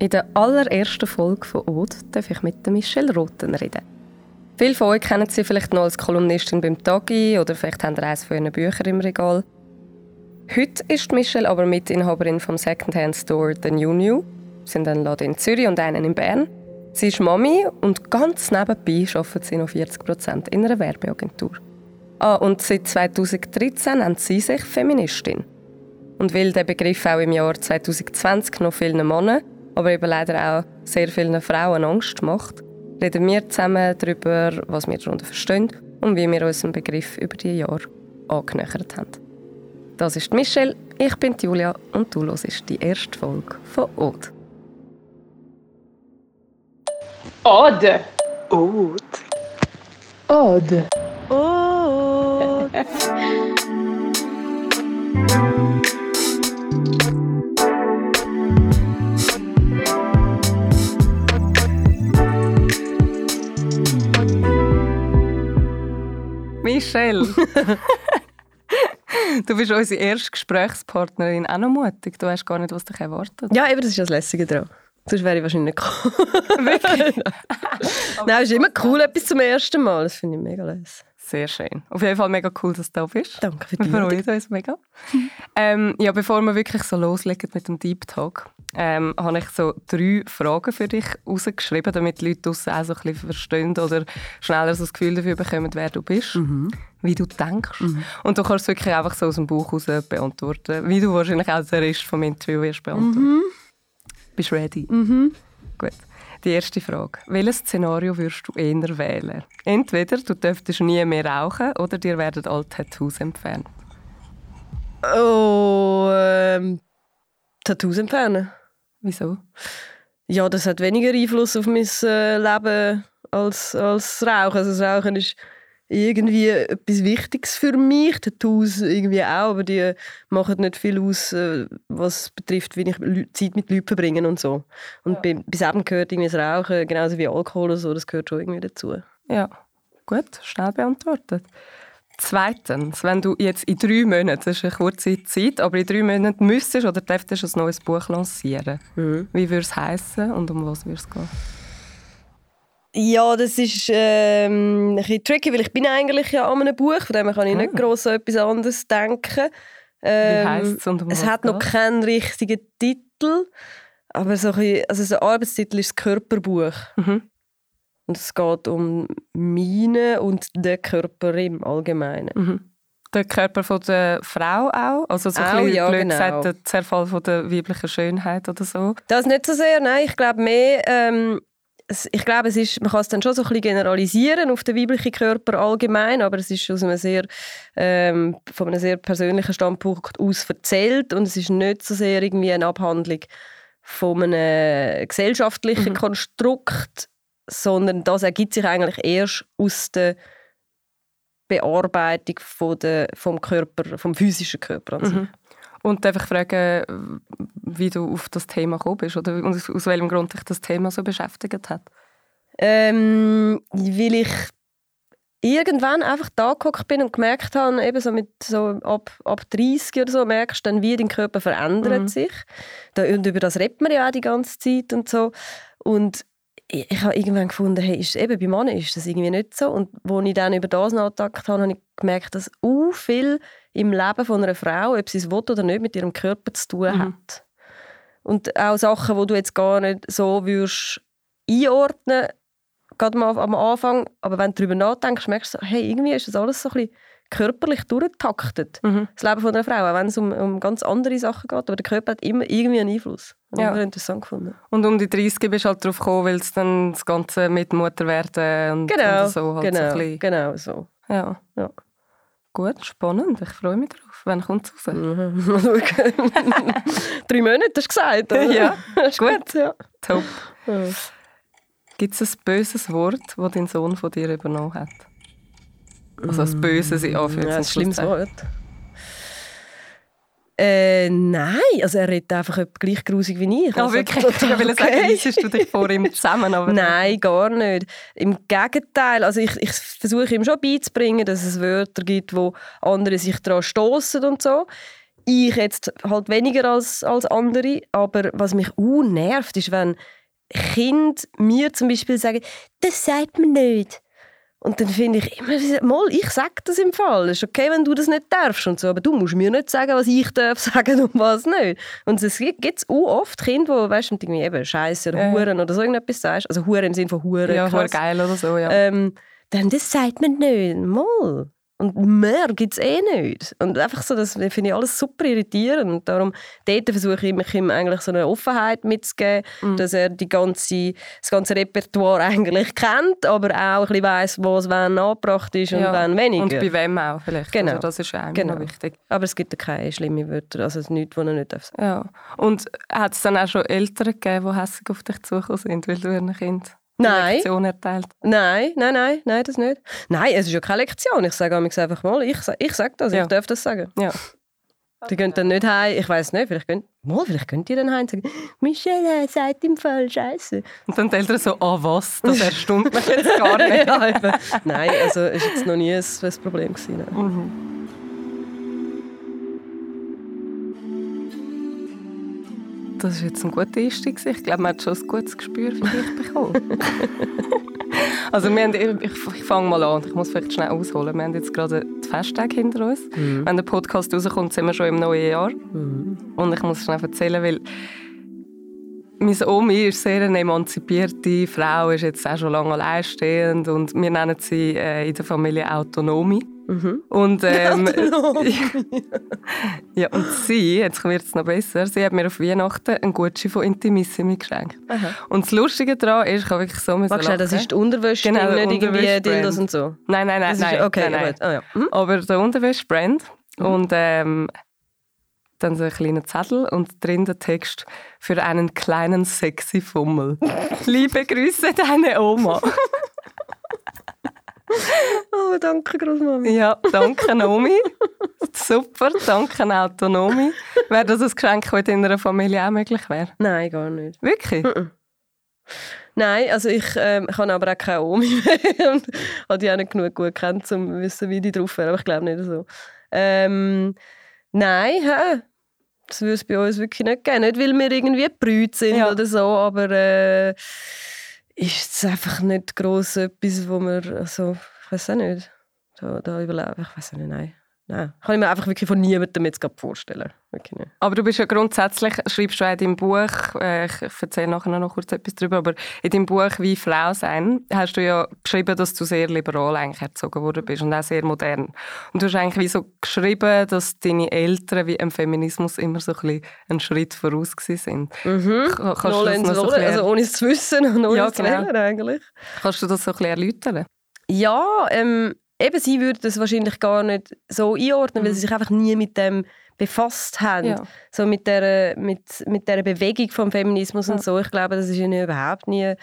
In der allerersten Folge von Ode darf ich mit Michelle Roten reden. Viele von euch kennen sie vielleicht noch als Kolumnistin beim Tagi oder vielleicht haben sie eines von ihren Büchern im Regal. Heute ist Michelle aber Mitinhaberin vom Secondhand Store The New New. Sie sind einen Laden in Zürich und einen in Bern. Sie ist Mami und ganz nebenbei arbeitet sie noch 40 Prozent in einer Werbeagentur. Ah, und seit 2013 nennt sie sich Feministin. Und weil der Begriff auch im Jahr 2020 noch vielen Männern aber eben leider auch sehr vielen Frauen Angst macht, reden wir zusammen darüber, was wir darunter verstehen und wie wir unseren Begriff über die Jahre angenähert haben. Das ist Michelle, ich bin Julia und du hörst die erste Folge von Ode. Ode. Ode. Ode. Ode. Michelle. du bist unsere erste Gesprächspartnerin. Auch noch mutig. Du weißt gar nicht, was dich erwartet. Ja, eben, das ist das Lässige daran. Sonst wäre ich wahrscheinlich nicht gekommen. Wirklich? Nein, es ist immer cool, etwas zum ersten Mal. Das finde ich mega lässig. Sehr schön. Auf jeden Fall mega cool, dass du da bist. Danke für die Wir freuen uns mega. ähm, ja, bevor wir wirklich so loslegen mit dem Deep Talk, ähm, habe ich so drei Fragen für dich rausgeschrieben, damit die Leute draussen auch so ein bisschen verstehen oder schneller so das Gefühl dafür bekommen, wer du bist, Mhm. wie du denkst. Und du kannst es wirklich einfach so aus dem Buch raus beantworten, wie du wahrscheinlich auch den Rest vom Interview wirst beantworten. Bist du ready? Mhm. Gut. Die erste Frage. Welches Szenario würdest du eher wählen? Entweder du dürftest nie mehr rauchen oder dir werden alle Tattoos entfernt. Oh, ähm, Tattoos entfernen. Wieso? Ja, das hat weniger Einfluss auf mein äh, Leben als, als das Rauchen. Also das Rauchen ist irgendwie etwas Wichtiges für mich. Tattoos irgendwie auch, aber die machen nicht viel aus, äh, was betrifft, wie ich Zeit mit Leuten verbringe und so. Und bei, bei Eben gehört irgendwie das Rauchen, genauso wie Alkohol oder so, das gehört schon irgendwie dazu. Ja, gut, schnell beantwortet. Zweitens, wenn du jetzt in drei Monaten, das ist eine kurze Zeit, aber in drei Monaten müsstest oder dürftest ein neues Buch lancieren, wie würde es heißen und um was würde es gehen? Ja, das ist ähm, ein bisschen tricky, weil ich bin eigentlich ja an einem Buch, von dem kann ich nicht Ah. gross an etwas anderes denken. Ähm, und um es was hat noch keinen richtigen Titel, aber so ein bisschen, also der Arbeitstitel ist das Körperbuch. Mhm. Und es geht um meinen und den Körper im Allgemeinen. Mhm. Der Körper von der Frau auch? Also so Auch, ein bisschen ja, blöd genau. gesagt, der Zerfall von der weiblichen Schönheit oder so? Das nicht so sehr, nein. Ich glaube mehr, ähm, es, ich glaube, es ist, man kann es dann schon so ein bisschen generalisieren auf den weiblichen Körper allgemein, aber es ist aus einem sehr, ähm, von einem sehr persönlichen Standpunkt aus erzählt und es ist nicht so sehr irgendwie eine Abhandlung von einem gesellschaftlichen Mhm. Konstrukt, sondern das ergibt sich eigentlich erst aus der Bearbeitung von der, vom Körper, vom physischen Körper sich. Mhm. Und einfach fragen, wie du auf das Thema gekommen bist oder aus aus welchem Grund dich das Thema so beschäftigt hat. Ähm, weil ich irgendwann einfach da gehockt bin und gemerkt habe, eben so mit so ab, ab 30 oder so, merkst du dann, wie dein Körper verändert Mhm. sich. Da, und über das redet man ja auch die ganze Zeit und so. Und ich, ich habe irgendwann gefunden, hey, ist, eben bei Männern ist das irgendwie nicht so. Und als ich dann über das nachgedacht habe, habe ich gemerkt, dass u viel im Leben von einer Frau, ob sie es will oder nicht, mit ihrem Körper zu tun Mhm. hat. Und auch Sachen, die du jetzt gar nicht so würdest einordnen gerade mal am Anfang, aber wenn du darüber nachdenkst, merkst du, hey, irgendwie ist das alles so ein bisschen körperlich durchgetaktet. Mhm. Das Leben von einer Frau, auch wenn es um, um ganz andere Sachen geht, aber der Körper hat immer irgendwie einen Einfluss. Das Ja. habe interessant gefunden. Und um die 30 bist du halt drauf gekommen, weil es dann das Ganze mit Mutter werden und, Genau, und so halt genau, so ein bisschen, genau so. ja. Ja. Gut, spannend. Ich freue mich drauf. Wann kommt es raus? Drei Monate, hast du gesagt, oder? Ja, ist gut. Ja. Top. Ja. Gibt es ein böses Wort, das dein Sohn von dir übernommen hat? Also ein böses in Ja, Anführungs- ein schlimmes. Wort. Äh, nein, also er redet einfach gleich grusig wie ich. Ja, also, wirklich. total Ich will sagen, okay. reissest du dich vor ihm zusammen? Aber Nein, gar nicht. Im Gegenteil, also ich, ich versuche ihm schon beizubringen, dass es Wörter gibt, wo andere sich daran stoßen und so. ich jetzt halt weniger als, als andere. Aber was mich auch nervt, ist, wenn Kinder mir zum Beispiel sagen, das sagt man nicht. Und dann finde ich immer, mal, ich sage das im Fall. Es ist okay, wenn du das nicht darfst und so, aber du musst mir nicht sagen, was ich darf sagen und was nicht. Und es gibt auch oft Kinder, die, weißt du, irgendwie eben Scheiße oder Huren ja. oder so irgendetwas sagst. Also Huren im Sinne von Huren. Ja, voll geil oder so, ja. Ähm, dann, das sagt man nicht. Mal. Und mehr gibt es eh nicht. Und einfach so, das finde ich alles super irritierend. Und darum, dort versuche ich mich ihm eigentlich so eine Offenheit mitzugeben, mhm. dass er die ganze, das ganze Repertoire eigentlich kennt, aber auch ein bisschen weiss, was wann angebracht ist und ja. wann weniger. Und bei wem auch vielleicht. Genau. Also das ist auch genau. wichtig. Aber es gibt keine schlimmen Wörter, also nichts, was er nicht darf sagen. Ja. Und hat es dann auch schon Eltern gegeben, die hässlich auf dich zugekommen sind, weil du ein Kind nein. Lektion erteilt? Nein, nein, nein, nein, das nicht. Nein, es ist ja keine Lektion. Ich sage einfach mal, ich, ich sage das, ja. ich darf das sagen. Ja. Die gehen dann nicht heim, ich weiß nicht, vielleicht gehen, mal, vielleicht gehen die dann heim und sagen, Michelle sagt im Fall Scheiße. Und dann die Eltern so, ah oh, was, das erstummt mich jetzt gar nicht. ja, nein, also ist jetzt noch nie ein, ein Problem gewesen. Mhm. Das ist jetzt ein guter Einstieg. Ich glaube, man hat schon ein gutes Gespür für dich bekommen. also wir haben, ich, ich fange mal an, ich muss vielleicht schnell ausholen. Wir haben jetzt gerade die Festtage hinter uns. Mhm. Wenn der Podcast rauskommt, sind wir schon im neuen Jahr. Mhm. Und ich muss schnell erzählen, weil meine Omi ist sehr eine emanzipierte Frau, ist jetzt auch schon lange alleinstehend und wir nennen sie äh, in der Familie Autonomie. Mhm. Und, ähm, ja, und sie, jetzt wird es noch besser, sie hat mir auf Weihnachten einen Gutschein von Intimissimi geschenkt. Aha. Und das Lustige daran ist, ich habe wirklich so müssen Warte, das ist die Unterwäsche, genau, nicht irgendwie Dildos und so? Nein, nein, nein. nein, okay, nein, nein. Oh, ja. hm? Aber der Unterwäsche-Brand mhm. und ähm, dann so ein kleiner Zettel und drin der Text für einen kleinen sexy Fummel. Liebe Grüße, deine Oma. oh, danke, Großmami. Ja, danke, Nomi. Super, danke, Autonomie. Wäre das ein Geschenk, das in deiner Familie auch möglich wäre? Nein, gar nicht. Wirklich? Nein, also ich, ähm, habe aber auch keine Omi mehr und habe die auch nicht genug gut kennt, um zu wissen, wie die drauf wäre, aber ich glaube nicht so. Ähm, nein, hä? das würde es bei uns wirklich nicht geben. Nicht, weil wir irgendwie brüt sind ja. oder so, aber äh, ist es einfach nicht gross etwas, wo wir, also, ich weiß auch nicht, da, da überleben. Ich weiß auch nicht, nein. Nein, kann ich mir einfach wirklich von niemandem jetzt vorstellen. Wirklich nicht. Aber du bist ja grundsätzlich, schreibst du auch in deinem Buch, äh, ich erzähle nachher noch kurz etwas darüber, aber in deinem Buch «Wie Frau sein» hast du ja geschrieben, dass du sehr liberal eigentlich erzogen worden bist und auch sehr modern. Und du hast eigentlich wie so geschrieben, dass deine Eltern wie im Feminismus immer so ein bisschen einen Schritt voraus sind. Mhm. Kannst du das noch so also ohne es zu wissen und ohne ja, es zu genau. lernen eigentlich. Kannst du das so ein bisschen erläutern? Ja, ähm, eben, sie würden das wahrscheinlich gar nicht so einordnen, mhm. weil sie sich einfach nie mit dem befasst haben. Ja. So mit der, mit, mit der Bewegung vom Feminismus ja. und so. Ich glaube, das ist ihnen überhaupt nie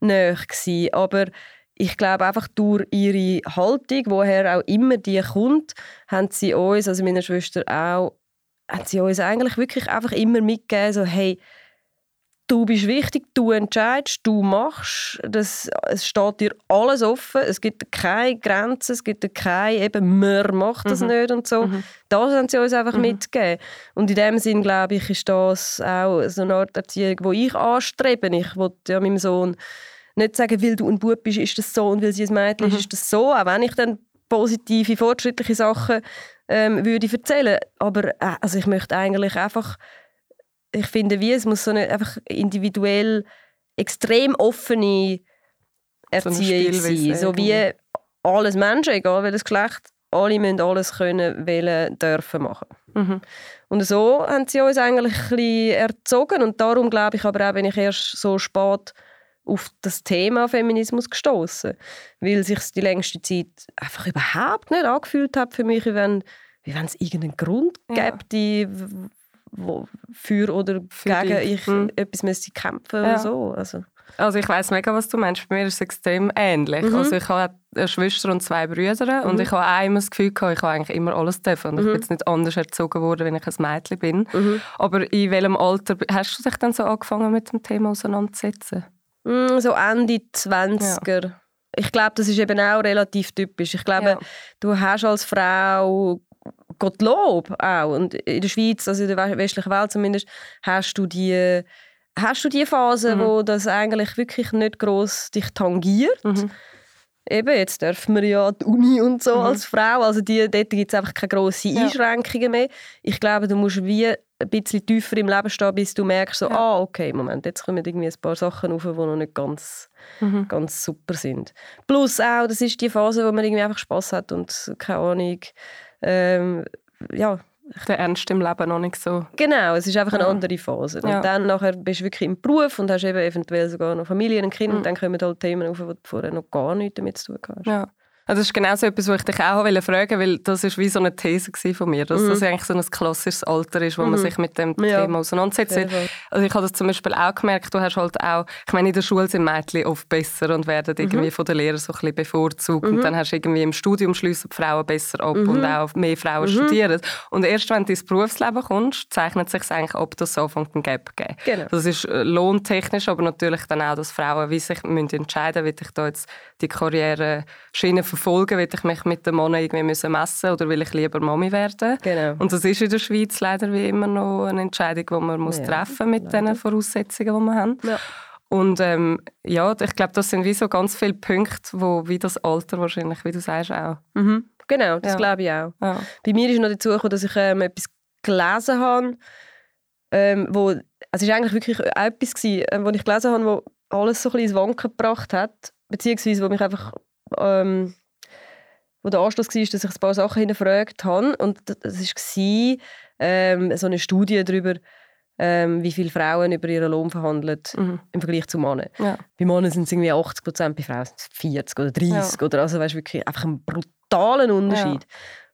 näher gewesen. Aber ich glaube einfach durch ihre Haltung, woher auch immer die kommt, haben sie uns, also meine Schwester auch, haben sie uns eigentlich wirklich einfach immer mitgegeben, so hey, du bist wichtig, du entscheidest, du machst, das, es steht dir alles offen, es gibt keine Grenzen, es gibt keine, eben, man macht das mhm. nicht und so. Mhm. Das haben sie uns einfach mhm. mitgegeben. Und in dem Sinn, glaube ich, ist das auch so eine Art Erziehung, die ich anstrebe. Ich wollte ja meinem Sohn nicht sagen, weil du ein Bub bist, ist das so und weil sie ein Mädchen ist, mhm. ist das so, auch wenn ich dann positive, fortschrittliche Sachen ähm, würde erzählen. Aber äh, also ich möchte eigentlich einfach ich finde, wie es muss so eine einfach individuell extrem offene Erziehung so sein. So wie genau. alles Menschen, egal welches Geschlecht, alle müssen alles können, wollen, dürfen machen. Mhm. Und so haben sie uns eigentlich ein bisschen erzogen und darum glaube ich aber auch, bin ich erst so spät auf das Thema Feminismus gestoßen, weil sich die längste Zeit einfach überhaupt nicht angefühlt hat für mich, wie wenn, wie wenn es irgendeinen Grund ja. gäbe, wo für oder für gegen dich. ich hm. etwas müsste kämpfen ja. oder so. Also. Also ich weiß mega, was du meinst. Bei mir ist es extrem ähnlich. Mhm. Also ich habe eine Schwester und zwei Brüder mhm. und ich habe einmal das Gefühl gehabt, ich habe eigentlich immer alles dürfen und mhm. ich bin jetzt nicht anders erzogen worden, wenn ich ein Mädchen bin. Mhm. Aber in welchem Alter hast du dich dann so angefangen mit dem Thema auseinanderzusetzen? Mm, so Ende 20er. Ja. Ich glaube, das ist eben auch relativ typisch. Ich glaube, ja. du hast als Frau Gottlob auch. Und in der Schweiz, also in der westlichen Welt zumindest, hast du die, hast du die Phase, Mhm. wo das eigentlich wirklich nicht gross dich tangiert. Mhm. Eben, jetzt dürfen wir ja die Uni und so Mhm. als Frau. Also die, dort gibt es einfach keine grossen Ja. Einschränkungen mehr. Ich glaube, du musst wie ein bisschen tiefer im Leben stehen, bis du merkst, so, Ja. ah, okay, Moment, jetzt kommen irgendwie ein paar Sachen auf, die noch nicht ganz, Mhm. ganz super sind. Plus auch, das ist die Phase, wo man irgendwie einfach Spass hat und keine Ahnung, ähm, ja, Der Ernst im Leben noch nicht so. Genau, es ist einfach eine Ja. andere Phase. Und Ja. dann nachher bist du wirklich im Beruf und hast eben eventuell sogar noch Familie und Kinder Mhm. und dann kommen halt Themen auf, die du vorher noch gar nichts damit zu tun hast. Ja. Also das ist genau so etwas, was ich dich auch wollte fragen weil das ist wie so eine These von mir, dass Mhm. das eigentlich so ein klassisches Alter ist, wo man Mhm. sich mit dem Ja. Thema auseinandersetzt. Fall. Also ich habe das zum Beispiel auch gemerkt, du hast halt auch, ich meine in der Schule sind Mädchen oft besser und werden irgendwie von den Lehrern so ein bisschen bevorzugt Mhm. und dann hast du irgendwie im Studium schliessen die Frauen besser ab Mhm. und auch mehr Frauen Mhm. studieren. Und erst wenn du ins Berufsleben kommst, zeichnet sich eigentlich ab, dass es anfängt einen Gap geben. Genau. Das ist äh, lohntechnisch, aber natürlich dann auch, dass Frauen wie sich müssen entscheiden müssen, will ich da jetzt die Karriere-Schiene verfolgen, will ich mich mit dem Mann irgendwie müssen messen oder will ich lieber Mami werden? Genau. Und das ist in der Schweiz leider wie immer noch eine Entscheidung, die man muss Ja, treffen mit leider. den Voraussetzungen, die wir haben. Ja. Und ähm, ja, ich glaube, das sind wie so ganz viele Punkte, wo wie das Alter wahrscheinlich, wie du sagst, auch. Mhm. Genau, das Ja. glaube ich auch. Ja. Bei mir ist noch dazu gekommen, dass ich ähm, etwas gelesen habe, ähm, wo, also es war eigentlich wirklich auch etwas, gewesen, ähm, wo ich gelesen habe, wo alles so ein bisschen ins Wanken gebracht hat, beziehungsweise wo mich einfach, ähm, wo der Anschluss war, dass ich ein paar Sachen hinterfragt habe und das war ähm, so eine Studie darüber, ähm, wie viele Frauen über ihren Lohn verhandeln Mhm. im Vergleich zu Männern. Ja. Bei Männern sind es irgendwie 80 Prozent, bei Frauen sind es 40 oder 30 oder also weißt, wirklich einfach einen brutalen Unterschied.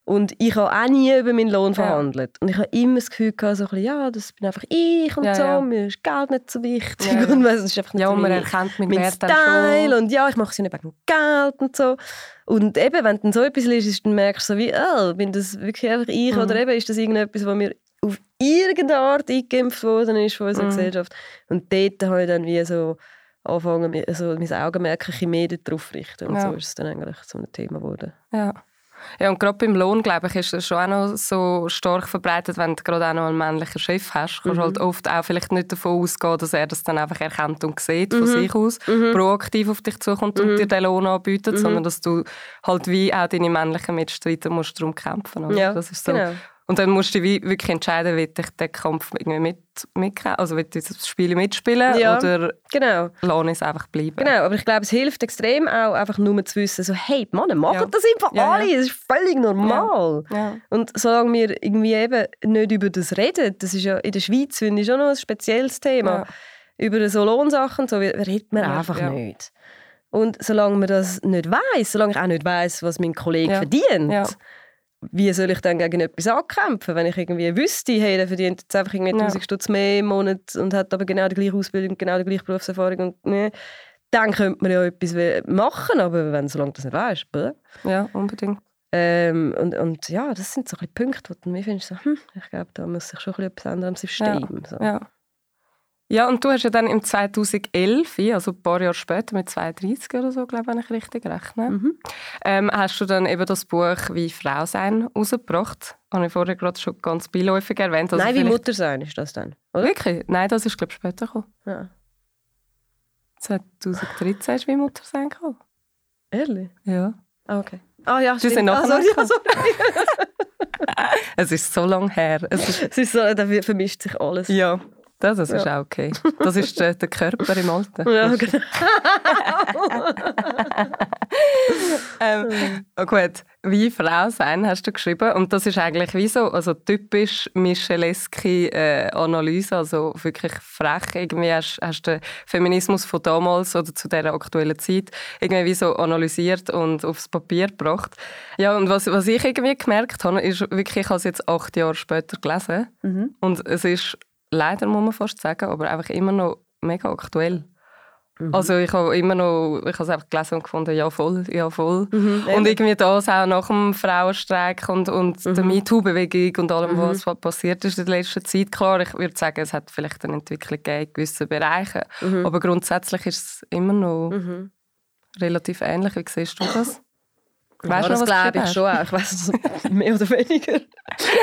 Und ich habe auch nie über meinen Lohn Ja. verhandelt. Und ich habe immer das Gefühl gehabt, so ein bisschen, ja, das bin einfach ich und Ja, so, ja. mir ist Geld nicht so wichtig. Ja, ja. Und es ist einfach nicht Ja, so und man erkennt mit mein Style und ja, ich mache es ja nicht wegen Geld und so. Und eben, wenn dann so etwas liest, dann merkst du so wie, oh, bin das wirklich einfach ich Mhm. oder eben ist das irgendetwas, was mir auf irgendeine Art eingeimpft worden ist von unserer Mhm. Gesellschaft. Und dort habe ich dann wie so angefangen, also mein Augenmerk ein bisschen mehr darauf zu richten. Und Ja. so ist es dann eigentlich so ein Thema geworden. Ja. Ja, und gerade beim Lohn, glaube ich, ist es schon auch noch so stark verbreitet, wenn du gerade auch noch einen männlichen Chef hast. Kannst Mhm. halt oft auch vielleicht nicht davon ausgehen, dass er das dann einfach erkennt und sieht Mhm. von sich aus, proaktiv auf dich zukommt und dir den Lohn anbietet, Mhm. sondern dass du halt wie auch deine männlichen Mitstreiter musst darum kämpfen. Oder? Ja, das ist so. genau. Und dann musst du wie wirklich entscheiden, will ich den Kampf irgendwie mit, mitkämpfen, also will ich das Spiel mitspielen Ja. oder Genau. lasse es einfach bleiben. Genau, aber ich glaube, es hilft extrem auch, einfach nur zu wissen, so, hey, Männer machen Ja. das einfach Ja, alle, es ist völlig normal. Und solange wir irgendwie eben nicht über das reden, das ist ja in der Schweiz, finde ich, schon noch ein spezielles Thema, über so Lohnsachen, so redet man einfach nicht. Und solange man das nicht weiß, solange ich auch nicht weiß, was mein Kollege verdient. Wie soll ich dann gegen etwas ankämpfen, wenn ich irgendwie wüsste, hey, der verdient jetzt einfach irgendwie Ja. 1000 Stutz mehr im Monat und hat aber genau die gleiche Ausbildung, genau die gleiche Berufserfahrung und ne, dann könnte man ja etwas machen, aber wenn solange das nicht weißt, ja, unbedingt. Ähm, und, und ja, das sind so ein Punkte, wo du mir findest, so, hm, ich glaube, da muss sich schon ein bisschen etwas ändern am System. So. Ja. Ja, und du hast ja dann im 2011, also ein paar Jahre später, mit 32 oder so, glaube ich, wenn ich richtig rechne, Mhm. ähm, hast du dann eben das Buch «Wie Frau sein» rausgebracht. Habe ich vorher gerade schon ganz beiläufig erwähnt. Also Nein, wie Mutter sein ist das dann, oder? Wirklich? Nein, das ist, glaube ich, später gekommen. Ja. 2013 ist «Wie Mutter sein» gekommen. Ehrlich? Ja. Ah, okay. Ah ja, stimmt. sind ah, sorry, noch ja, sorry. Es ist so lange her. Es ist, Es ist so, da vermischt sich alles. ja, das, das ist Ja. auch okay. Das ist der, der Körper im Alter. Ja, genau. ähm, oh gut, wie Frau sein hast du geschrieben und das ist eigentlich wie so, also typisch Micheleski äh, Analyse, also wirklich frech. Irgendwie hast, hast du den Feminismus von damals oder zu der aktuellen Zeit irgendwie wie so analysiert und aufs Papier gebracht. Ja und was, was ich irgendwie gemerkt habe, ist wirklich, ich habe es jetzt acht Jahre später gelesen Mhm. und es ist leider muss man fast sagen, aber einfach immer noch mega aktuell. Mhm. Also ich habe immer noch, ich habe es einfach gelesen und gefunden, ja voll, ja voll. Mhm, Und irgendwie das auch nach dem Frauenstreik und, und der MeToo-Bewegung und allem, Mhm. was passiert ist in der letzten Zeit. Klar, ich würde sagen, es hat vielleicht eine Entwicklung gegeben in gewissen Bereichen, Mhm. aber grundsätzlich ist es immer noch Mhm. relativ ähnlich. Wie siehst du das? Weißt ja, du das glaube ich schon auch. Ich weiß mehr oder weniger,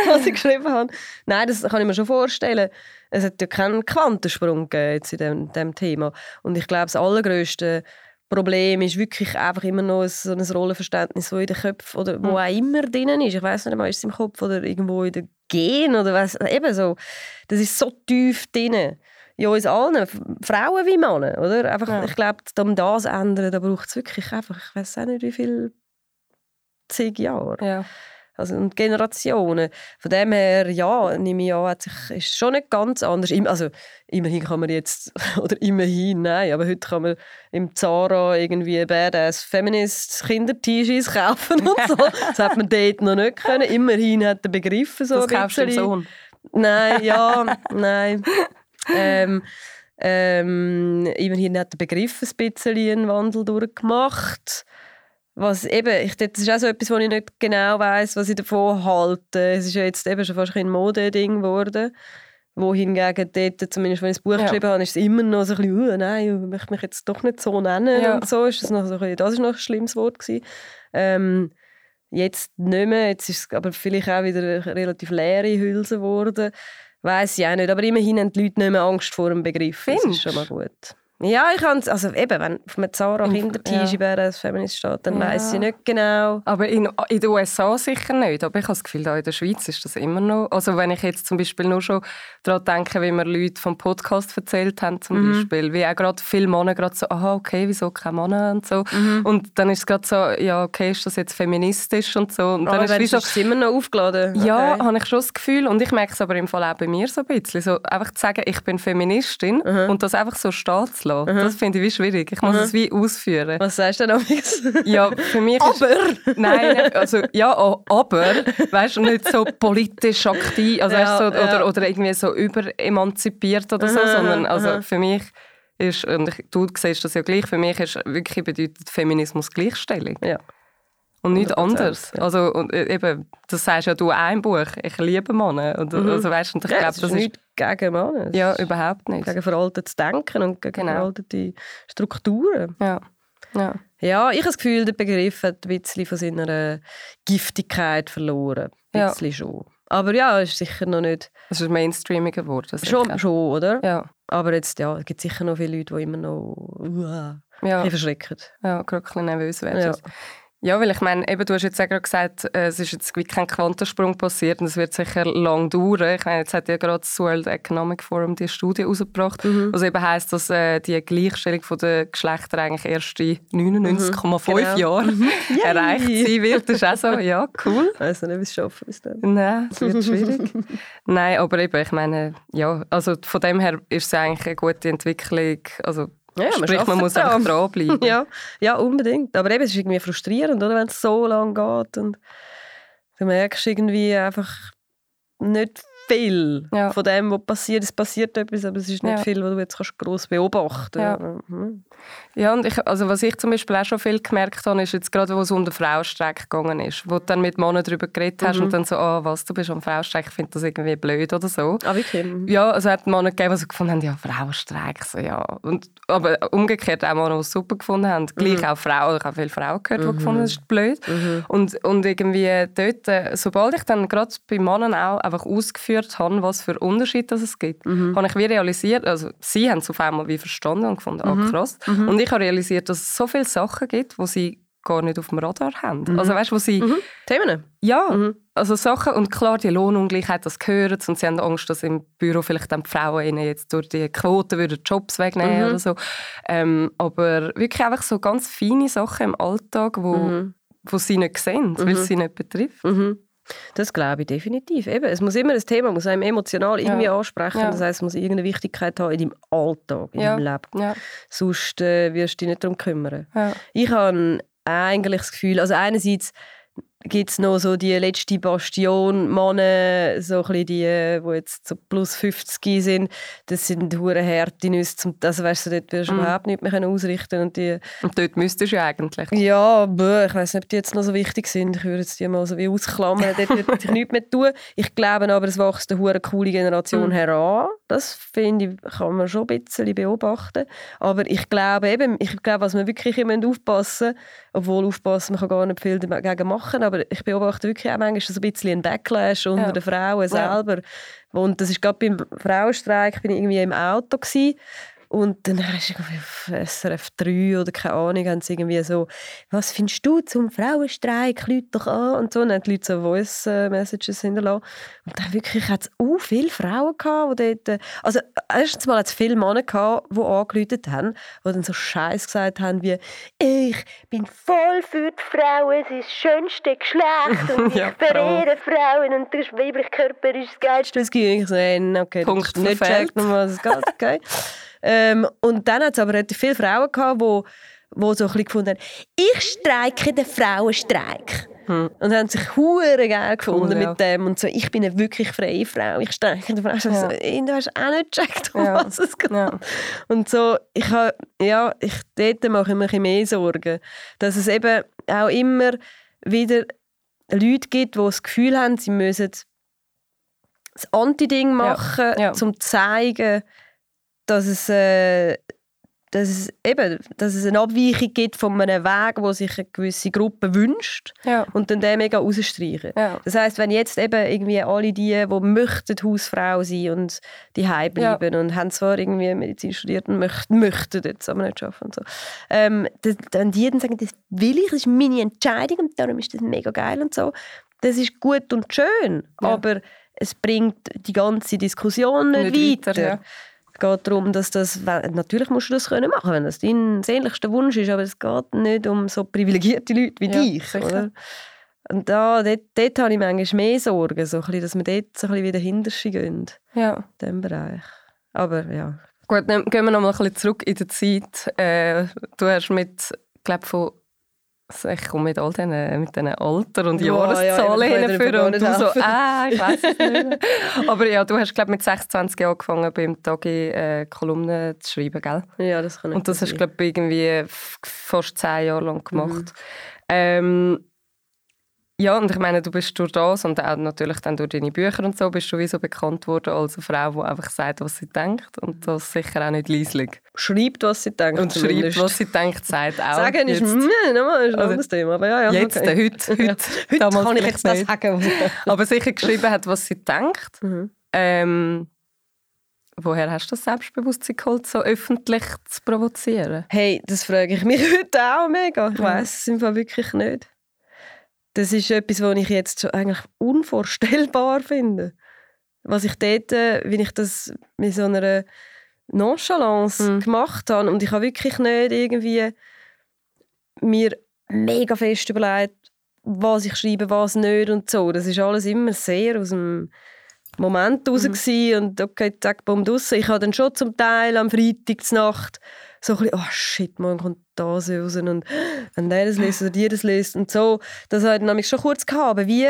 was ich geschrieben habe. Nein, das kann ich mir schon vorstellen. Es hat ja keinen Quantensprung jetzt in dem, dem Thema. Und ich glaube, das allergrößte Problem ist wirklich einfach immer noch so ein Rollenverständnis, das in den Köpfen oder wo Mhm. auch immer drin ist. Ich weiß nicht mal, ist es im Kopf oder irgendwo in den Gen oder was. Eben so. Das ist so tief drin. Ja, uns allen, Frauen wie Männer, oder? Einfach, Ja. Ich glaube, um das zu ändern, da braucht es wirklich einfach, ich weiß auch nicht, wie viel zig Jahre. Ja. Also und Generationen. Von dem her, ja, nehme ich an, hat sich, ist schon nicht ganz anders. Also immerhin kann man jetzt, oder immerhin, nein, aber heute kann man im Zara irgendwie Badass Feminist Kinder-T-Shirts kaufen und so. Das hat man dort noch nicht können. Immerhin hat der Begriff so Das ein kaufst du bisschen- Sohn. Nein, ja, nein. Ähm, ähm, immerhin hat der Begriff ein bisschen einen Wandel durchgemacht. Was eben, ich, das ist auch so etwas, wo ich nicht genau weiß, was ich davon halte. Es ist ja jetzt eben schon fast ein Modeding geworden. Wohingegen dort, zumindest wenn ich das Buch Ja. geschrieben habe, ist es immer noch so ein bisschen, «Uh, nein, ich möchte mich jetzt doch nicht so nennen Ja. und so. Ist das, noch so ein bisschen, das ist noch ein schlimmes Wort gewesen. Ähm, jetzt nicht mehr, jetzt ist es aber vielleicht auch wieder eine relativ leere Hülse geworden. Weiß ich auch nicht, aber immerhin haben die Leute nicht mehr Angst vor dem Begriff. Das Findest ist schon mal gut. Ja, ich kann also eben, wenn auf einem Zara Im- Kinder-T-Shirt als Feminist steht, dann Ja. weiss ich nicht genau. Aber in, in den USA sicher nicht. Aber ich habe das Gefühl, da in der Schweiz ist das immer noch. Also wenn ich jetzt zum Beispiel nur schon daran denke, wie mir Leute vom Podcast erzählt haben, zum Mhm. Beispiel, wie auch gerade viele Männer gerade so, aha, okay, wieso kein Mann und so. Mhm. Und dann ist es gerade so, ja, okay, ist das jetzt feministisch und so. Und dann Aber ist so, es immer noch aufgeladen. ja, Okay. habe ich schon das Gefühl. Und ich merke es aber im Fall auch bei mir so ein bisschen. So, einfach zu sagen, ich bin Feministin Mhm. und das einfach so stehen zu lassen, das finde ich wie schwierig. Ich muss Mhm. es wie ausführen. Was sagst du denn amigs? Ja, für mich ist, Aber! Nein, nicht- also ja, o- aber weißt du nicht so politisch aktiv, also Ja, so, ja. oder, oder irgendwie so überemanzipiert oder so, Aha, sondern also für mich ist und du siehst das ja gleich. Für mich ist wirklich bedeutet Feminismus Gleichstellung Ja. Und nichts 100%, anderes. ja. Also und äh, eben, das sagst ja du auch im Buch. Ich liebe Männer und Mhm. also weißt, und ich ja, glaube, es das ist nicht gegen Männer. Es ja überhaupt nicht. Gegen veraltetes Denken und gegen Genau. veraltete Strukturen. Ja, ja. Ja, ich habe das Gefühl, der Begriff hat ein bisschen von seiner Giftigkeit verloren. Ein Ja. bisschen schon. Aber ja, es ist sicher noch nicht... Das ist mainstreamiger geworden. Schon, schon oder? Ja, Aber jetzt, ja, es gibt sicher noch viele Leute, die immer noch uh, ja. ein bisschen verschrecken. Ja, gerade ein bisschen nervös werden. Ja. Ja. weil ich meine, eben, du hast jetzt auch gerade gesagt, äh, es ist jetzt wie kein Quantensprung passiert und es wird sicher lang dauern. Ich meine, jetzt hat ja gerade das World Economic Forum die Studie herausgebracht, Mhm. was eben heisst, dass äh, die Gleichstellung der Geschlechter eigentlich erst in 99,5 Genau. Jahren erreicht sein wird. Das ist auch so, ja, cool. Weiss nicht, wie es schaffen bis dann. Nein, es wird schwierig. Nein, aber eben, ich meine, ja, also von dem her ist es eigentlich eine gute Entwicklung. Also, Ja, sprich, man muss dran. einfach dranbleiben. Ja, ja, unbedingt. Aber eben, es ist irgendwie frustrierend, oder, wenn es so lange geht. Und du merkst irgendwie einfach nicht viel Ja. von dem, was passiert. Es passiert etwas, aber es ist nicht Ja. viel, was du jetzt kannst gross beobachten Ja. Mhm. Ja, und ich, also was ich zum Beispiel auch schon viel gemerkt habe, ist jetzt gerade, wo es um den Frauenstreik gegangen ist, wo du dann mit Männern darüber geredet hast Mhm. und dann so, ah, was, du bist am Frauenstreik, ich finde das irgendwie blöd oder so. Ah, wirklich? Mhm. Ja, also hat Männer gegeben, die so gefunden haben, ja, Frauenstreik, so, ja. Und, aber umgekehrt auch Männer, die es super gefunden haben. Gleich auch Frauen, ich habe viele Frauen gehört, die gefunden haben, das ist blöd. Mhm. Und, und irgendwie dort, äh, sobald ich dann gerade bei Männern auch einfach ausgeführt habe, was für Unterschiede das es gibt, Mhm. habe ich wie realisiert, also sie haben es auf einmal wie verstanden und gefunden, Mhm. ah krass. Und ich habe realisiert, dass es so viele Sachen gibt, wo sie gar nicht auf dem Radar haben. Also weißt, wo sie, Mhm. Themen? ja, Mhm. also Sachen, und klar, die Lohnungleichheit, das gehört und sie haben Angst, dass im Büro vielleicht dann die Frauen ihnen jetzt durch die Quote würden Jobs wegnehmen Mhm. oder so. Ähm, aber wirklich einfach so ganz feine Sachen im Alltag, wo, Mhm. wo sie nicht sehen, weil es sie nicht betrifft. Das glaube ich definitiv. Eben, es muss immer ein Thema, muss einem emotional irgendwie Ja. ansprechen. Ja. Das heißt, es muss irgendeine Wichtigkeit haben in deinem Alltag, in Ja. deinem Leben. Ja, Sonst äh, wirst du dich nicht darum kümmern. Ich habe eigentlich das Gefühl, also einerseits gibt es noch so die letzte Bastion Männer, so ein die, die jetzt so plus 50 sind. Das sind hure harte Nüsse. Also weißt du, dort wirst du Mhm. überhaupt nicht mehr ausrichten und die Und dort müsstest du eigentlich. ja, bäh, ich weiß nicht, ob die jetzt noch so wichtig sind. Ich würde jetzt die mal so wie ausklammern. Dort wird sich nichts mehr tun. Ich glaube aber, es wächst eine hure coole Generation Mhm. heran. Das finde ich, kann man schon ein bisschen beobachten. Aber ich glaube eben, ich glaube, was wir wirklich immer aufpassen obwohl aufpassen, man kann gar nicht viel dagegen machen, aber ich beobachte wirklich auch manchmal so ein bisschen einen Backlash unter Ja. den Frauen Ja. selber. Und das ist gerade beim Frauenstreik, bin ich irgendwie im Auto gewesen. Und dann hast du auf SRF 3 oder keine Ahnung, haben sie irgendwie so, was findest du zum Frauenstreik, Leute doch an und so. Und dann haben die Leute so Voice-Messages hinterlassen. Und dann wirklich hat es auch viele Frauen gehabt, die dort, äh, also erstens mal hat es viele Männer gehabt, die angerufen haben, die dann so Scheiß gesagt haben wie, ich bin voll für die Frauen, sie ist das schönste Geschlecht und ich Ja, verehre Frauen und der weibliche Körper ist das Geilste, was es gibt. Ich so, hey, okay, Punkt nicht checkt, was es geht, okay. ähm, und dann hat es aber relativ viele Frauen gehabt, die wo so ein bisschen gefunden haben, ich streike den Frauenstreik. Hm. Und haben sich hure geil gefunden Cool, ja. mit dem und so, ich bin eine wirklich freie Frau, ich streike den Frauenstreik. Ja. So, du hast auch nicht gecheckt, um Ja. was es geht. Ja. Und so, ich habe, ja, ich, dort mache ich mir ein mehr Sorgen, dass es eben auch immer wieder Leute gibt, die das Gefühl haben, sie müssen das Anti-Ding machen, ja. um zu zeigen, dass es, äh, dass, es eben, dass es eine Abweichung gibt von einem Weg, wo sich eine gewisse Gruppe wünscht Ja. und dann den mega rausstreichen. Ja. Das heißt, wenn jetzt eben irgendwie alle die, die möchten Hausfrau sein und die bleiben und haben zwar irgendwie Medizin studiert und möchten, möchten jetzt aber nicht schaffen und so, ähm, das, dann die dann sagen, das will ich, das ist meine Entscheidung und darum ist das mega geil und so. Das ist gut und schön, Ja. aber es bringt die ganze Diskussion nicht, Nicht weiter. weiter, ja. Es geht darum, dass das, natürlich musst du das können machen, wenn das dein sehnlichster Wunsch ist, aber es geht nicht um so privilegierte Leute wie Ja, dich. sicher. Oder? Und da, dort, dort habe ich manchmal mehr Sorgen, so ein bisschen, dass wir dort so ein bisschen wieder hinterher gehen, ja. in diesem Bereich. Aber ja. Gut, dann gehen wir noch mal ein bisschen zurück in die Zeit. Äh, du hast mit, glaube von ich komme mit all diesen, mit diesen Alter- und Ja, Jahreszahlen ja, ich dir hinführen und du so, ah, ich weiß es nicht. Aber ja, du hast glaube mit 26 Jahren angefangen, beim Tagi äh, Kolumnen zu schreiben, gell? ja, das kann Und das hast sein. du glaube irgendwie fast zehn Jahre lang Mhm. gemacht. Ähm, ja, und ich meine, du bist durch das und auch natürlich dann durch deine Bücher und so, bist du wie so bekannt worden als eine Frau, die einfach sagt, was sie denkt und das sicher auch nicht leislich. Schreibt, was sie denkt. Und schreibt, zumindest. was sie denkt, sagt auch. Sagen ist, jetzt, mm, nochmal, ist ein Oder- anderes Thema. Aber ja, ja, jetzt okay. äh, heute, heute, Ja. Heute damals kann ich jetzt das sagen. Aber sicher geschrieben hat, was sie denkt. Mhm. Ähm, woher hast du das Selbstbewusstsein geholt, so öffentlich zu provozieren? Hey, das frage ich mich heute auch mega. Ich weiß es im Fall wirklich nicht. Das ist etwas, was ich jetzt schon eigentlich unvorstellbar finde. Was ich dort, äh, wie ich das mit so einer Nonchalance Mhm. gemacht habe. Und ich habe wirklich nicht irgendwie mir mega fest überlegt, was ich schreibe, was nicht und so. Das ist alles immer sehr aus dem Moment raus Mhm. und okay, zack, bumm, draussen. Ich habe dann schon zum Teil am Freitag zur Nacht so ein bisschen, oh shit, morgen kommt das raus und wenn der das liest oder die das liest und so. Das dann nämlich schon kurz gehabt, aber wie,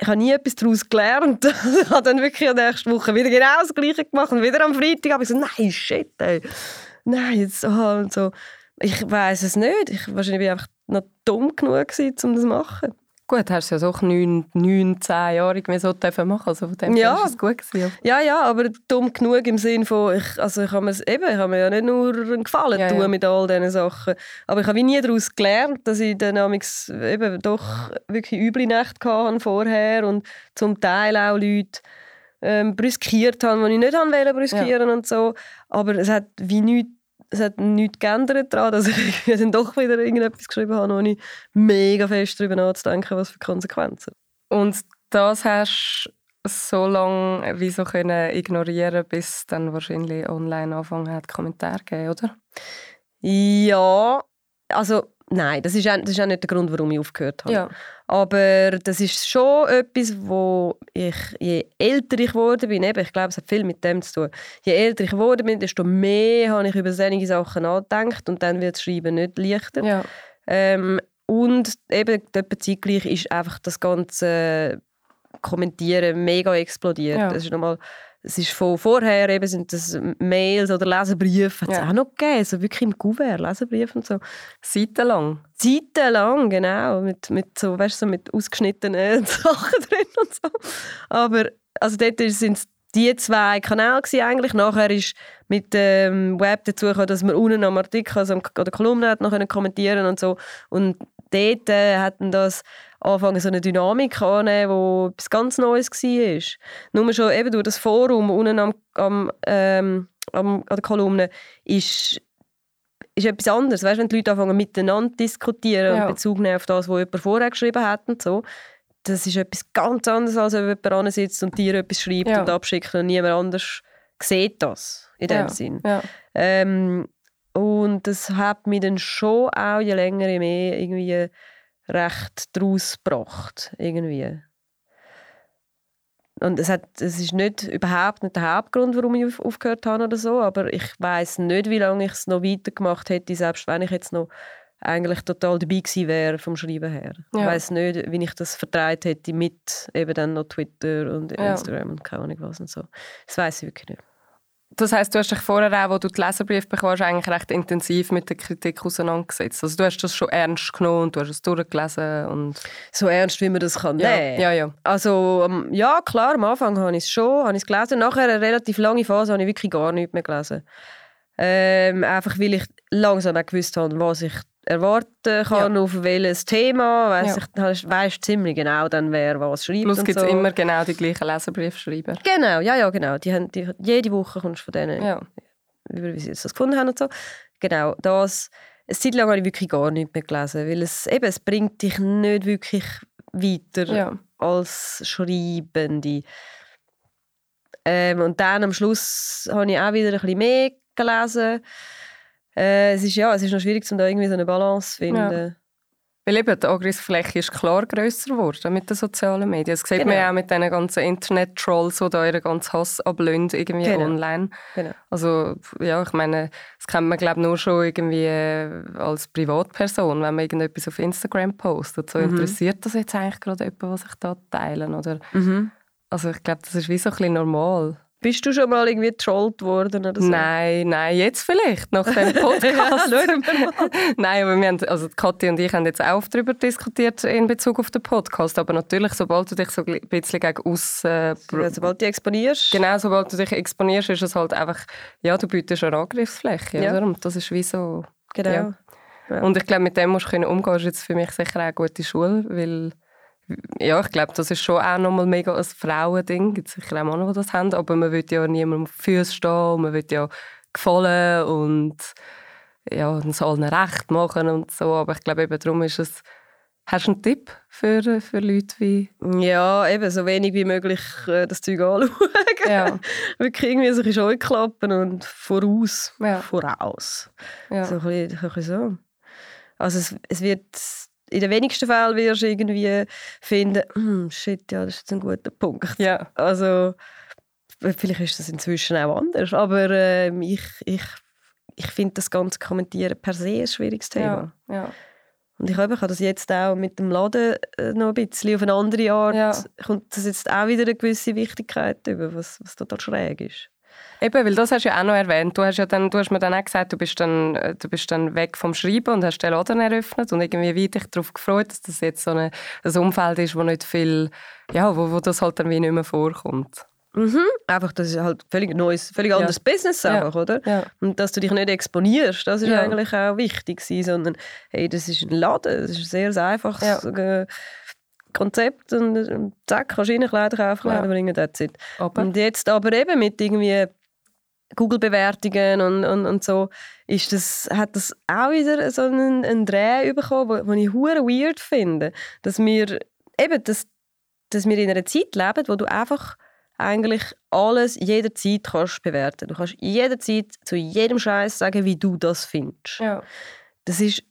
ich habe nie etwas daraus gelernt. ich habe dann wirklich in der nächsten Woche wieder genau das Gleiche gemacht und wieder am Freitag habe ich gesagt, nein, shit, ey. Nein, jetzt, oh, und so. Ich weiß es nicht. Ich wahrscheinlich bin ich einfach noch dumm genug gewesen, um das zu machen. Gut, hast du ja so neun, neun, zehn Jahre irgendwie so dürfen machen. Also von dem Ja. es gut gewesen. Ja, ja, aber dumm genug im Sinn von, ich, also ich habe mir, eben, ich habe mir ja nicht nur einen Gefallen Ja, tun ja. mit all diesen Sachen, aber ich habe wie nie daraus gelernt, dass ich dann eben doch wirklich üble Nächte hatte vorher und zum Teil auch Leute ähm, brüskiert habe, die ich nicht wollte brüskieren und so, aber es hat wie nichts es hat nichts geändert daran, dass ich dann doch wieder irgendetwas geschrieben habe, ohne mega fest darüber nachzudenken, was für Konsequenzen. Und das hast du so lange wie so können ignorieren, bis dann wahrscheinlich online angefangen hat, Kommentare zu geben, oder? Ja, also nein, das ist, auch, das ist auch nicht der Grund, warum ich aufgehört habe. Ja. Aber das ist schon etwas, wo ich, je älter ich geworden bin, eben, ich glaube, es hat viel mit dem zu tun, je älter ich geworden bin, desto mehr habe ich über solche Sachen nachgedacht und dann wird das Schreiben nicht leichter. ja. Ähm, Und eben zeitgleich ist einfach das ganze Kommentieren mega explodiert. Ja. Das ist nochmal, es ist von vorher eben sind das Mails oder Leserbriefe, hat es Ja. auch noch gegeben, so wirklich im Kuvert, Leserbriefe und so. Seitenlang. Zeitenlang, genau, mit, mit so, weißt so mit ausgeschnittenen Sachen drin und so. Aber also dort sind es die zwei Kanäle gewesen eigentlich. Nachher ist mit dem Web dazu gekommen, dass man unten am Artikel also oder Kolumne hat noch können kommentieren und so. Und dort äh, hatten das angefangen so eine Dynamik annehmen, wo etwas ganz Neues war. Nur schon eben durch das Forum unten am, am, ähm, am, an der Kolumne ist ist etwas anderes. Weißt, wenn die Leute anfangen miteinander diskutieren Ja. und Bezug nehmen auf das, was jemand vorher geschrieben hat und so, das ist etwas ganz anderes, als wenn jemand sitzt und dir etwas schreibt Ja. und abschickt und niemand anders sieht das in dem Ja. Sinn. Ähm, und das hat mich dann schon auch je länger, je mehr irgendwie recht draus gebracht. Irgendwie. Und es, hat, es ist nicht, überhaupt nicht der Hauptgrund, warum ich auf, aufgehört habe oder so, aber ich weiß nicht, wie lange ich es noch weitergemacht hätte, selbst wenn ich jetzt noch eigentlich total dabei gewesen wäre vom Schreiben her. Ich Ja. weiß nicht, wie ich das vertreibt hätte mit eben dann noch Twitter und Ja. Instagram und keine Ahnung was und so. Das weiß ich wirklich nicht. Das heisst, du hast dich vorher auch, wo du die Leserbriefe bekommst, eigentlich recht intensiv mit der Kritik auseinandergesetzt. Also du hast das schon ernst genommen und du hast es durchgelesen und So ernst, wie man das kann ja, nehmen. ja, ja. Also, ähm, ja, klar, am Anfang habe ich es schon habe ich's gelesen. Nachher, eine relativ lange Phase, habe ich wirklich gar nichts mehr gelesen. Ähm, einfach, weil ich langsam auch gewusst habe, was ich erwarten kann, auf welches Thema. Weiss Ja. ich weiss ziemlich genau, dann, wer was schreibt Plus und gibt es so. immer genau die gleichen Leserbriefschreiber. Genau, ja, ja, genau. Die haben, die, jede Woche kommst du von denen Ja. über wie sie das gefunden haben und so. Genau, das. Eine Zeit lang habe ich wirklich gar nichts mehr gelesen, weil es, eben, es bringt dich nicht wirklich weiter Ja. als Schreibende. Ähm, und dann am Schluss habe ich auch wieder ein bisschen mehr gelesen. Äh, es ist ja, es ist noch schwierig, um da irgendwie so eine Balance zu finden. Weil eben die Angriffsfläche ist klar grösser geworden mit den sozialen Medien. Das sieht man Genau. ja auch mit diesen ganzen Internet-Trolls, die da ihren ganzen Hass ablösen, irgendwie Genau. online. Genau. Also ja, ich meine, das kennt man glaube nur schon irgendwie äh, als Privatperson, wenn man irgendetwas auf Instagram postet. So Mhm. interessiert das jetzt eigentlich gerade jemand, was ich da teile? Oder? Mhm. Also ich glaube, das ist wie so ein bisschen normal. Bist du schon mal irgendwie getrollt worden oder so? Nein, nein, jetzt vielleicht, nach dem Podcast. Mal. nein, aber wir haben, also Kathi und ich haben jetzt auch darüber diskutiert in Bezug auf den Podcast, aber natürlich, sobald du dich so ein bisschen gegen aussen... Äh, Ja, Sobald du dich exponierst. Genau, sobald du dich exponierst, ist es halt einfach, ja, du bietest eine Angriffsfläche, Ja. oder? Und das ist wie so... Genau. Ja. Ja. Und ich glaube, mit dem musst du können umgehen, ist jetzt für mich sicher auch eine gute Schule, weil ja, ich glaube, das ist schon auch nochmal mega ein Frauending. Es gibt sicher auch Männer, die das haben, aber man will ja niemandem auf die Füße stehen und man will ja gefallen und ja, es allen recht machen und so. Aber ich glaube, eben darum ist es... Hast du einen Tipp für, für Leute wie... Ja, eben, so wenig wie möglich äh, das Zeug anschauen. Ja, Wirklich irgendwie sich in klappen und voraus. Ja. Voraus. ja. So ein bisschen, ein bisschen so. Also es, es wird... In den wenigsten Fällen wirst du irgendwie finden, «Hm, shit, ja, das ist jetzt ein guter Punkt. ja. Also, vielleicht ist das inzwischen auch anders, aber ähm, ich, ich, ich finde das ganze Kommentieren per se ein schwieriges Thema. Ja, ja. Und ich, habe, ich habe das jetzt auch mit dem Laden äh, noch ein bisschen auf eine andere Art, Ja. kommt das jetzt auch wieder eine gewisse Wichtigkeit über, was, was total schräg ist. Eben, weil das hast du ja auch noch erwähnt. Du hast, ja dann, du hast mir dann auch gesagt, du bist dann, äh, du bist dann weg vom Schreiben und hast den Laden eröffnet und irgendwie wie dich darauf gefreut, dass das jetzt so eine, ein Umfeld ist, wo nicht viel, ja, wo, wo das halt dann wie nicht mehr vorkommt. Mhm. Einfach, das ist halt völlig neues, völlig anderes Business Ja. einfach, oder? Ja. Und dass du dich nicht exponierst, das ist Ja. eigentlich auch wichtig gewesen, sondern hey, das ist ein Laden, das ist ein sehr einfaches äh, Konzept und äh, zack, kannst Kleider kaufen. Kleider bringen, that's it. Aber Und jetzt aber eben mit irgendwie Google-Bewertungen und, und, und so, ist das, hat das auch wieder so einen, einen Dreh bekommen, wo, wo ich hure weird finde. Dass wir, eben, dass, dass wir in einer Zeit leben, wo du einfach eigentlich alles jederzeit kannst bewerten. Du kannst jederzeit zu jedem Scheiß sagen, wie du das findest. ja. Das ist,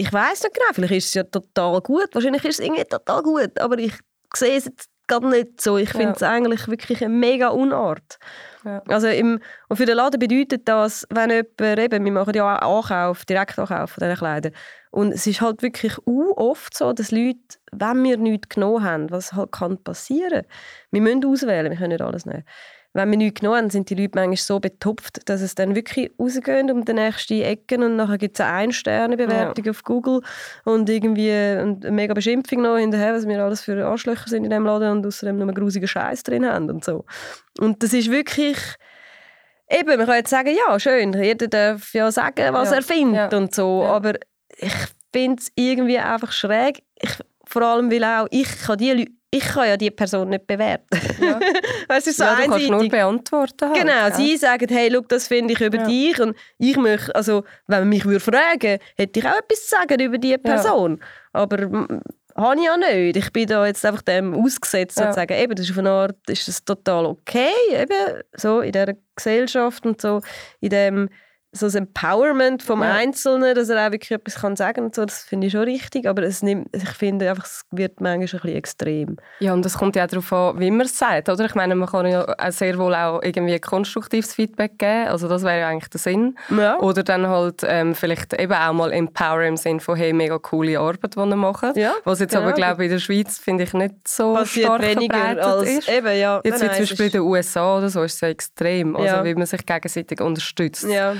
ich weiß nicht genau, vielleicht ist es ja total gut, wahrscheinlich ist es irgendwie total gut, aber ich sehe es jetzt gerade nicht so. Ich finde Ja. es eigentlich wirklich eine mega Unart. Ja. Also im, und für den Laden bedeutet das, wenn jemand, eben, wir machen ja auch Ankauf, Direktankauf von diesen Kleidern, und es ist halt wirklich oft so, dass Leute, wenn wir nichts genommen haben, was halt kann passieren, wir müssen auswählen, wir können nicht alles nehmen. Wenn wir nichts genommen haben, sind die Leute manchmal so betupft, dass es dann wirklich rausgehen um die nächste Ecke und nachher gibt es eine Ein-Sterne-Bewertung auf Google und irgendwie eine mega Beschimpfung noch hinterher, was wir alles für Arschlöcher sind in diesem Laden und außerdem nur grusigen Scheiß drin haben und so. Und das ist wirklich... Eben, man kann jetzt sagen, ja, schön, jeder darf ja sagen, was Ja, er findet ja, und so, ja. aber ich finde es irgendwie einfach schräg. Ich, vor allem, weil auch ich kann, die Leute, ich kann ja die Person nicht bewerten. Ja. Es ist so ja, du kannst nur beantworten. Halt, Genau, ja. sie sagen, hey, look, das finde ich über Ja. dich und ich möchte, also wenn man mich würde fragen, hätte ich auch etwas zu sagen über diese Person. Aber habe ich ja nicht. Ich bin da jetzt einfach dem ausgesetzt, sozusagen. Eben, das ist auf eine Art, ist das total okay, eben, so in dieser Gesellschaft und so, in dem so das Empowerment vom Ja. Einzelnen, dass er auch wirklich etwas kann sagen und so, das finde ich schon richtig, aber es nimmt, ich finde einfach, es wird manchmal ein bisschen extrem. Ja, und es kommt ja auch darauf an, wie man es sagt, oder? Ich meine, man kann ja sehr wohl auch irgendwie konstruktives Feedback geben, also das wäre ja eigentlich der Sinn. Ja. Oder dann halt ähm, vielleicht eben auch mal empower im Sinn von, hey, mega coole Arbeit, die ihr macht. Ja, Was jetzt genau. aber, glaube ich, in der Schweiz, finde ich, nicht so Passiert stark weniger als ist. eben, ja. Jetzt Nein, wie nein, zum Beispiel in den USA oder so ist es ja extrem, also wie man sich gegenseitig unterstützt. Ja.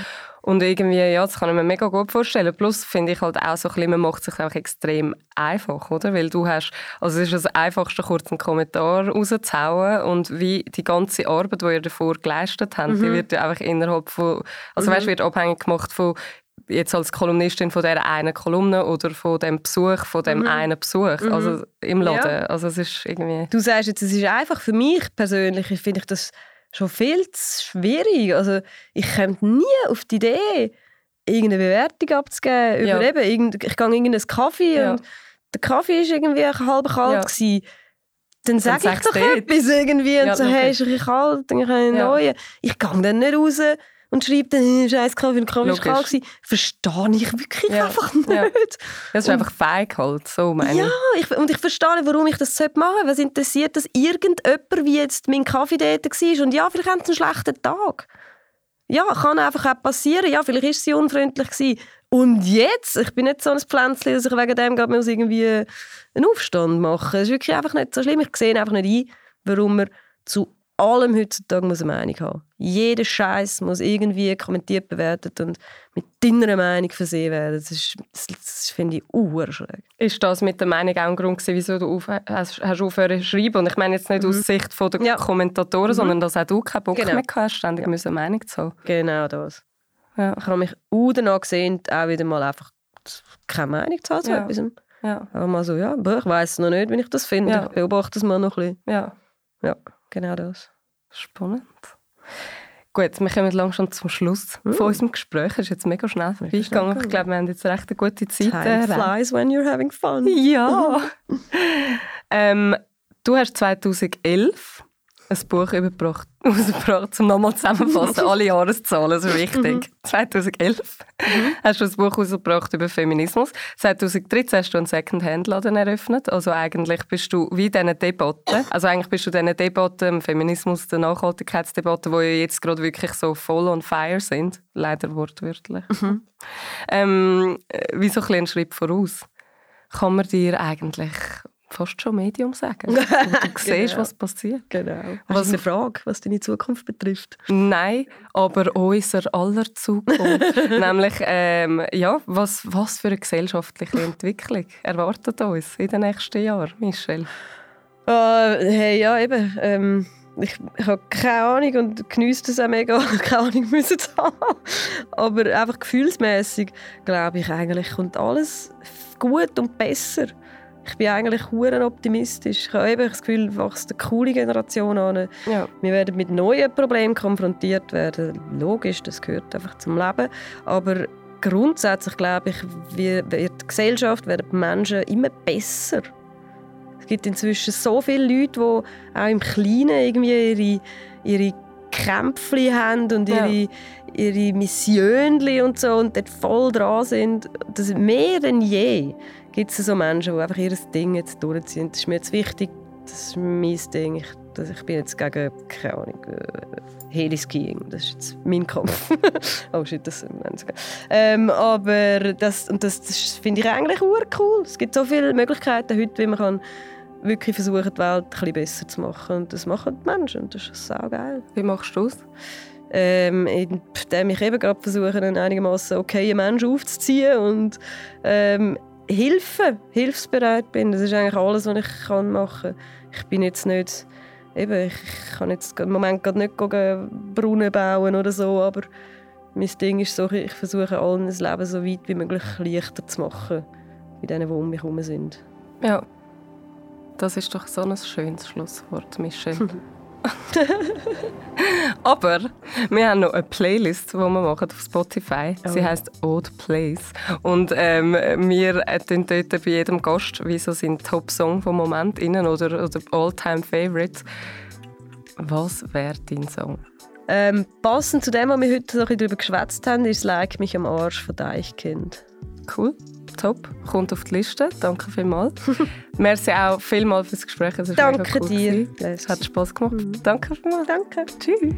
Und irgendwie, ja, das kann ich mir mega gut vorstellen. Plus finde ich halt auch so ein bisschen, man macht es sich auch extrem einfach, oder? Weil du hast, also es ist das Einfachste, kurz einen Kommentar rauszuhauen und wie die ganze Arbeit, die ihr davor geleistet habt, Mhm. die wird ja einfach innerhalb von, also weißt, wird abhängig gemacht von jetzt als Kolumnistin von dieser einen Kolumne oder von dem Besuch, von dem einen Besuch, also im Laden. Mhm. Ja. Also es ist irgendwie... Du sagst jetzt, es ist einfach für mich persönlich, finde ich das schon viel zu schwierig. Also ich komme nie auf die Idee, irgendeine Bewertung abzugeben. Ja. Über eben, ich gehe in irgendeinen Kaffee Ja. und der Kaffee war irgendwie halb kalt. Ja. Gewesen. Dann sage ich sag's doch etwas irgendwie und Ja, so, okay. hey, ist ein bisschen kalt, dann kann ich einen neuen. Ich gehe dann nicht raus und schreibe dann, «Hm, scheiß ist Logisch. kalt gewesen. Verstehe ich wirklich Ja. einfach nicht. Ja. Das ist einfach feig halt, so meine Ja, ich. und ich verstehe nicht, warum ich das machen sollte. Was interessiert das irgendjemand, wie jetzt mein Kaffee dort war? Und ja, vielleicht haben sie einen schlechten Tag. Ja, kann einfach auch passieren. Ja, vielleicht war sie unfreundlich. Gewesen. Und jetzt? Ich bin nicht so ein Pflänzchen, dass ich wegen dem gerade muss irgendwie einen Aufstand machen muss. Es ist wirklich einfach nicht so schlimm. Ich sehe einfach nicht ein, warum man zu allem heutzutage muss eine Meinung haben Jeder Scheiß muss irgendwie kommentiert bewertet und mit deiner Meinung versehen werden. Das, ist, das, das finde ich urschräg. Ist das mit der Meinung auch ein Grund gewesen, wieso du auf, hast, hast aufhören zu schreiben? Und ich meine jetzt nicht aus Sicht von der Mhm. Ja. Kommentatoren, sondern dass auch du keinen Bock Genau. mehr hast, ständig müssen eine Meinung zu haben. Genau das. Ja. Ich habe mich auch danach gesehen, auch wieder mal einfach keine Meinung zu haben zu Ja. etwas. Ja, Einfach mal so, ja, ich weiß noch nicht, wie ich das finde. Ja. Ich beobachte es mal noch ein bisschen. ja. Ja, genau das. Spannend. Gut, wir kommen langsam zum Schluss von unserem Gespräch. Es ist jetzt mega schnell vorbeigegangen. Ich glaube, wir haben jetzt recht eine gute Zeit. Time äh, flies when you're having fun. Ja. ähm, du hast 2011 ein Buch überbracht, rausgebracht, um nochmal zusammenzufassen, alle Jahreszahlen, so wichtig. 2011 hast du ein Buch rausgebracht über Feminismus. 2013 hast du einen Second-Hand-Laden eröffnet. Also eigentlich bist du wie diese Debatte, also eigentlich bist du diese Debatte, im Feminismus, der Nachhaltigkeitsdebatte, die ja jetzt gerade wirklich so voll on fire sind, leider wortwörtlich. Ähm, äh, wie so ein ein Schritt voraus kann man dir eigentlich fast schon Medium sagen. du siehst, Genau. was passiert. Genau. Was- du eine Frage, was deine Zukunft betrifft? Nein, aber unser aller Zukunft. Nämlich, ähm, ja, was, was für eine gesellschaftliche Entwicklung erwartet uns in den nächsten Jahren, Michelle? Ah, hey, ja, eben. Ähm, ich, ich habe keine Ahnung und genieße das auch mega, keine Ahnung müssen zu haben. Aber einfach gefühlsmäßig glaube ich eigentlich kommt alles gut und besser. Ich bin eigentlich hure optimistisch. Ich habe eben das Gefühl, wächst eine coole Generation an. Ja. Wir werden mit neuen Problemen konfrontiert werden. Logisch, das gehört einfach zum Leben. Aber grundsätzlich glaube ich, wir- wird die Gesellschaft, werden die Menschen immer besser. Es gibt inzwischen so viele Leute, die auch im Kleinen irgendwie ihre, ihre Kämpfe haben und Ja. ihre, ihre Missionen und so und dort voll dran sind. Das mehr denn je gibt es so Menschen, die einfach ihr Ding jetzt durchziehen. Das ist mir jetzt wichtig, das ist mein Ding. Ich dass ich bin jetzt gegen, keine Ahnung, äh, Heliskiing. Das ist jetzt mein Kampf. oh shit, das ist ähm, Aber das, und das, das finde ich eigentlich cool. Es gibt so viele Möglichkeiten heute, wie man kann wirklich versuchen, die Welt ein bisschen besser zu machen. Und das machen die Menschen und das ist sau geil. Wie machst du das? Ähm, indem ich eben gerade versuche, einen einigermaßen okayen Menschen aufzuziehen und ähm, Hilfe, hilfsbereit bin. Das ist eigentlich alles, was ich machen kann. Ich bin jetzt nicht, eben, ich kann jetzt im Moment gerade nicht Brunnen bauen oder so, aber mein Ding ist so, ich versuche allen das Leben so weit wie möglich leichter zu machen, wie denen, die um mich herum sind. Ja, das ist doch so ein schönes Schlusswort, Michelle. Aber wir haben noch eine Playlist, die wir machen auf Spotify. Oh. Sie heißt Old Plays. Und ähm, wir tun dort bei jedem Gast wie so sind Top-Song vom Moment innen oder, oder All-Time-Favorites. Was wäre dein Song? Ähm, passend zu dem, was wir heute so ein darüber geschwätzt haben, ist «Like mich am Arsch» von Deichkind. Cool top, kommt auf die Liste. Danke vielmals. Merci auch vielmals fürs Gespräch. Danke cool dir. Es hat Spaß gemacht. Mhm. Danke vielmals. Danke. Tschüss.